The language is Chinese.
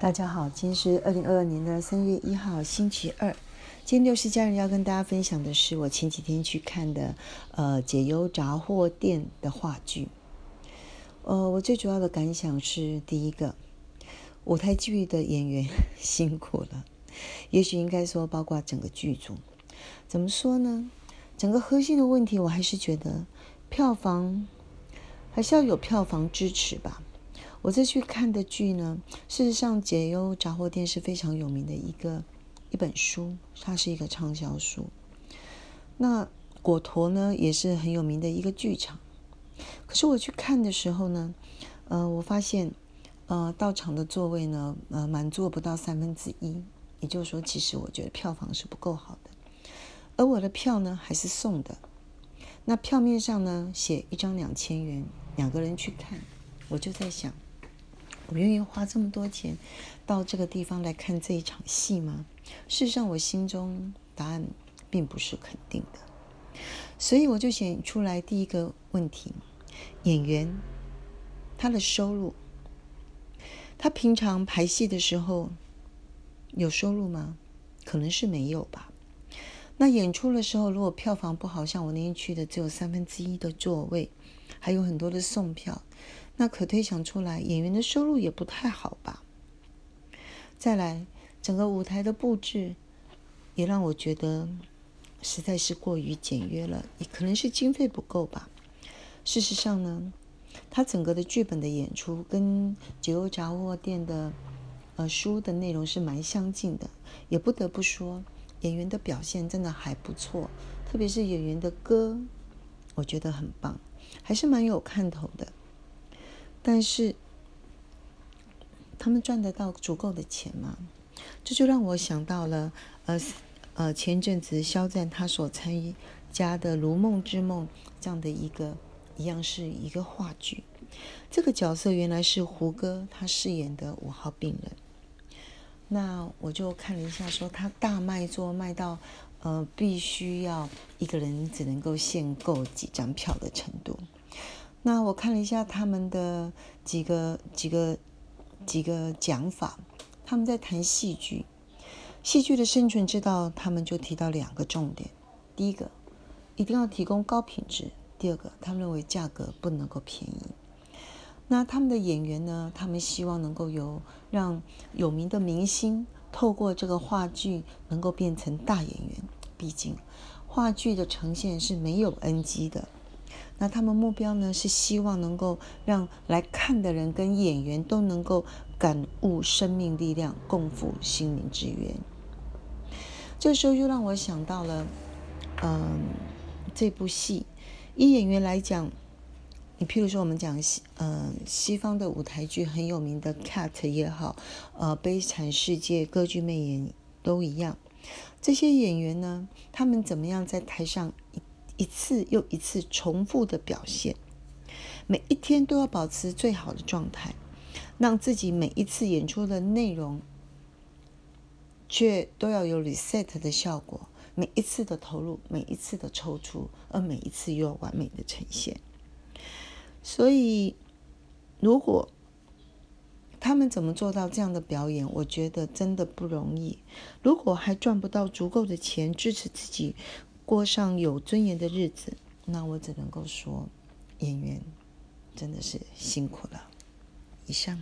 大家好，今天是二零二二年的三月一号，星期二。今天六十家人要跟大家分享的是我前几天去看的呃解忧杂货店的话剧。呃，我最主要的感想是，第一个，舞台剧的演员 辛苦了，也许应该说包括整个剧组。怎么说呢？整个核心的问题，我还是觉得票房还是要有票房支持吧。我这去看的剧呢，事实上，《解忧杂货店》是非常有名的一个一本书，它是一个畅销书。那果陀呢，也是很有名的一个剧场。可是我去看的时候呢，呃，我发现，呃，到场的座位呢，呃，满座不到三分之一。也就是说，其实我觉得票房是不够好的。而我的票呢，还是送的。那票面上呢，写一张两千元，两个人去看。我就在想。我愿意花这么多钱到这个地方来看这一场戏吗？事实上，我心中答案并不是肯定的，所以我就选出来第一个问题：演员他的收入，他平常排戏的时候有收入吗？可能是没有吧。那演出的时候，如果票房不好，像我那天去的只有三分之一的座位，还有很多的送票。那可推想出来，演员的收入也不太好吧？再来，整个舞台的布置也让我觉得实在是过于简约了，也可能是经费不够吧。事实上呢，他整个的剧本的演出跟《解忧杂货店》的呃书的内容是蛮相近的，也不得不说演员的表现真的还不错，特别是演员的歌，我觉得很棒，还是蛮有看头的。但是，他们赚得到足够的钱吗？这就让我想到了，呃呃，前阵子肖战他所参加的《如梦之梦》这样的一个，一样是一个话剧。这个角色原来是胡歌他饰演的五号病人。那我就看了一下，说他大卖座卖到，呃，必须要一个人只能够限购几张票的程度。那我看了一下他们的几个几个几个讲法，他们在谈戏剧，戏剧的生存之道，他们就提到两个重点：第一个，一定要提供高品质；第二个，他们认为价格不能够便宜。那他们的演员呢？他们希望能够有让有名的明星透过这个话剧能够变成大演员，毕竟话剧的呈现是没有 NG 的。那他们目标呢，是希望能够让来看的人跟演员都能够感悟生命力量，共赴心灵之源。这时候又让我想到了，嗯，这部戏，以演员来讲，你譬如说我们讲西，嗯，西方的舞台剧很有名的《Cat》也好，呃，《悲惨世界》歌剧魅影都一样，这些演员呢，他们怎么样在台上？一次又一次重复的表现，每一天都要保持最好的状态，让自己每一次演出的内容却都要有 reset 的效果。每一次的投入，每一次的抽出，而每一次又要完美的呈现。所以，如果他们怎么做到这样的表演，我觉得真的不容易。如果还赚不到足够的钱支持自己。过上有尊严的日子，那我只能够说，演员真的是辛苦了。以上。